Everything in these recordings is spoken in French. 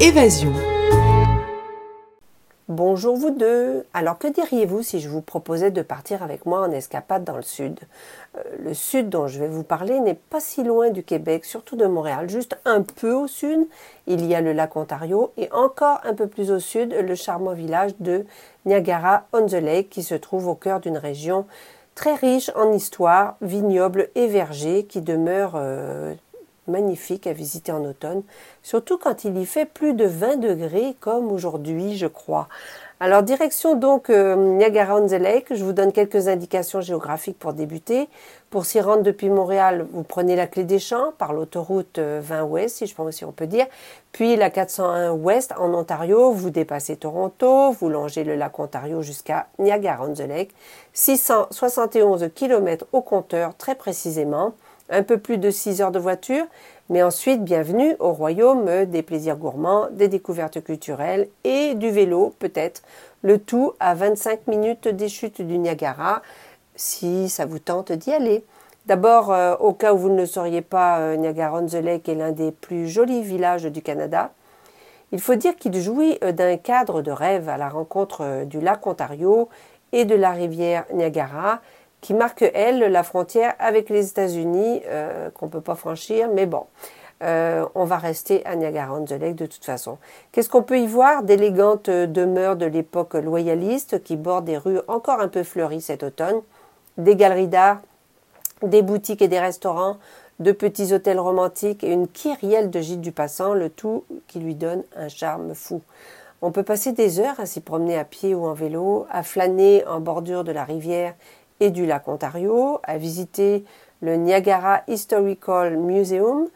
Évasion. Bonjour vous deux. Alors que diriez-vous si je vous proposais de partir avec moi en escapade dans le sud? Euh, Le sud dont je vais vous parler n'est pas si loin du Québec, surtout de Montréal, juste un peu au sud. Il y a le lac Ontario et encore un peu plus au sud le charmant village de Niagara-on-the-Lake qui se trouve au cœur d'une région très riche en histoire, vignobles et vergers qui demeure euh, magnifique à visiter en automne, surtout quand il y fait plus de 20 degrés comme aujourd'hui, je crois. Alors direction donc euh, Niagara-on-the-Lake, je vous donne quelques indications géographiques pour débuter. Pour s'y rendre depuis Montréal, vous prenez la clé des champs par l'autoroute 20 euh, ouest, si je pense si on peut dire, puis la 401 ouest en Ontario, vous dépassez Toronto, vous longez le lac Ontario jusqu'à Niagara-on-the-Lake, 671 km au compteur très précisément, un peu plus de 6 heures de voiture, mais ensuite, bienvenue au royaume des plaisirs gourmands, des découvertes culturelles et du vélo, peut-être. Le tout à 25 minutes des chutes du Niagara, si ça vous tente d'y aller. D'abord, euh, au cas où vous ne le sauriez pas, euh, Niagara-on-the-Lake est l'un des plus jolis villages du Canada. Il faut dire qu'il jouit euh, d'un cadre de rêve à la rencontre du lac Ontario et de la rivière Niagara, qui marque, elle, la frontière avec les États-Unis, euh, qu'on ne peut pas franchir, mais bon. Euh, on va rester à Niagara-on-the-Lake de toute façon. Qu'est-ce qu'on peut y voir D'élégantes demeures de l'époque loyaliste qui bordent des rues encore un peu fleuries cet automne, des galeries d'art, des boutiques et des restaurants, de petits hôtels romantiques et une kyrielle de gîtes du passant, le tout qui lui donne un charme fou. On peut passer des heures à s'y promener à pied ou en vélo, à flâner en bordure de la rivière et du lac Ontario, à visiter le Niagara Historical Museum,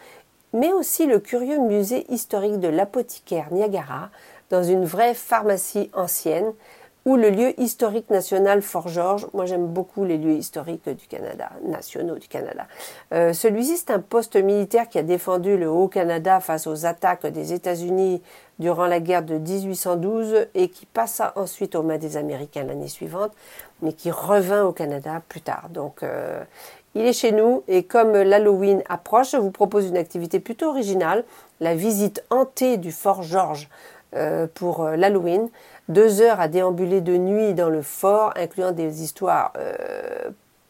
mais aussi le curieux musée historique de l'apothicaire Niagara, dans une vraie pharmacie ancienne, ou le lieu historique national Fort George. Moi, j'aime beaucoup les lieux historiques du Canada, nationaux du Canada. Euh, celui-ci, c'est un poste militaire qui a défendu le Haut-Canada face aux attaques des États-Unis durant la guerre de 1812 et qui passa ensuite aux mains des Américains l'année suivante, mais qui revint au Canada plus tard. Donc, euh, il est chez nous et comme l'Halloween approche, je vous propose une activité plutôt originale, la visite hantée du Fort George euh, pour euh, l'Halloween. Deux heures à déambuler de nuit dans le fort, incluant des histoires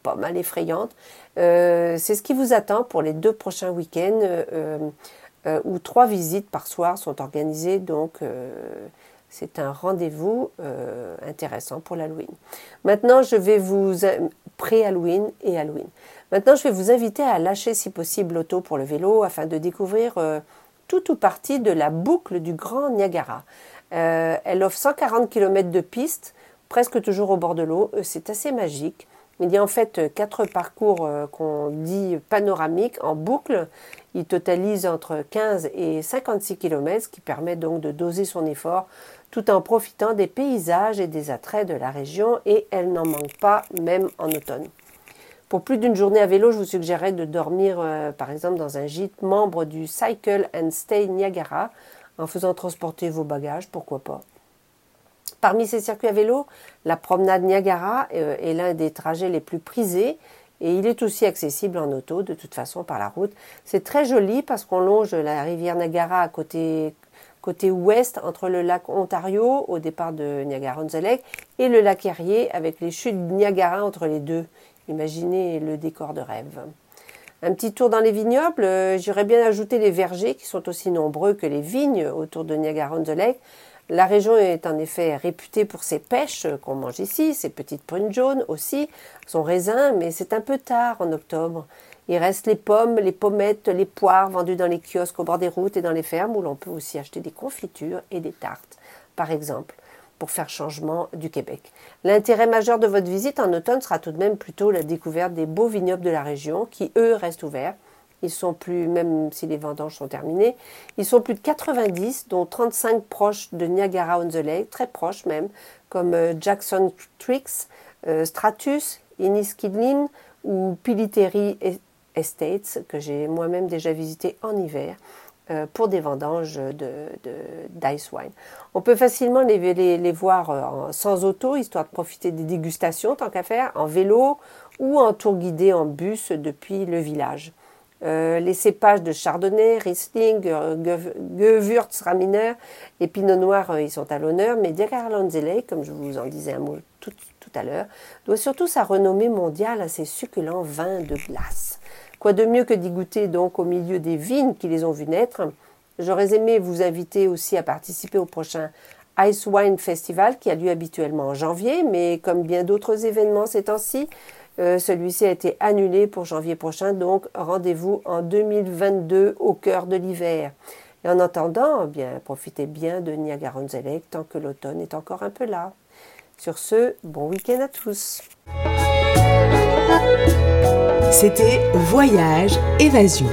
pas mal effrayantes. C'est ce qui vous attend pour les deux prochains week-ends euh, où trois visites par soir sont organisées. Donc, euh, c'est un rendez-vous euh, intéressant pour l'Halloween. Maintenant, je vais vous pré-Halloween et Halloween. Maintenant, je vais vous inviter à lâcher si possible l'auto pour le vélo afin de découvrir tout ou partie de la boucle du Grand Niagara. elle offre 140 km de piste, presque toujours au bord de l'eau. C'est assez magique. Il y a en fait quatre parcours qu'on dit panoramiques en boucle il totalise entre 15 et 56 km, ce qui permet donc de doser son effort tout en profitant des paysages et des attraits de la région et elle n'en manque pas même en automne. Pour plus d'une journée à vélo, je vous suggérerais de dormir euh, par exemple dans un gîte membre du Cycle and Stay Niagara en faisant transporter vos bagages, pourquoi pas. Parmi ces circuits à vélo, la promenade Niagara euh, est l'un des trajets les plus prisés et il est aussi accessible en auto, de toute façon, par la route. C'est très joli parce qu'on longe la rivière Niagara à côté, côté ouest, entre le lac Ontario, au départ de Niagara-on-the-Lake, et le lac Erie, avec les chutes Niagara entre les deux. Imaginez le décor de rêve. Un petit tour dans les vignobles, euh, j'aurais bien ajouté les vergers qui sont aussi nombreux que les vignes autour de Niagara-on-the-Lake. La région est en effet réputée pour ses pêches qu'on mange ici, ses petites prunes jaunes aussi, son raisin, mais c'est un peu tard en octobre. Il reste les pommes, les pommettes, les poires vendues dans les kiosques au bord des routes et dans les fermes où l'on peut aussi acheter des confitures et des tartes, par exemple, pour faire changement du Québec. L'intérêt majeur de votre visite en automne sera tout de même plutôt la découverte des beaux vignobles de la région qui, eux, restent ouverts ils sont plus, même si les vendanges sont terminées, ils sont plus de 90, dont 35 proches de Niagara-on-the-Lake, très proches même, comme euh, Jackson Tricks, euh, Stratus, Inniskidlin ou Piliteri Estates, que j'ai moi-même déjà visité en hiver pour des vendanges d'ice de, wine. On peut facilement les, les, les voir sans auto, histoire de profiter des dégustations, tant qu'à faire, en vélo ou en tour guidé en bus depuis le village. les cépages de Chardonnay, Riesling, Gewürztraminer et Pinot Noir, ils sont à l'honneur, mais Diacarlanzele, comme je vous en disais un mot tout, tout à l'heure, doit surtout sa renommée mondiale à ses succulents vins de glace. Quoi de mieux que d'y goûter donc au milieu des vignes qui les ont vus naître? J'aurais aimé vous inviter aussi à participer au prochain Ice Wine Festival qui a lieu habituellement en janvier, mais comme bien d'autres événements ces temps-ci, euh, celui-ci a été annulé pour janvier prochain, donc rendez-vous en 2022 au cœur de l'hiver. Et en attendant, eh bien, profitez bien de niagara on tant que l'automne est encore un peu là. Sur ce, bon week-end à tous. C'était Voyage Évasion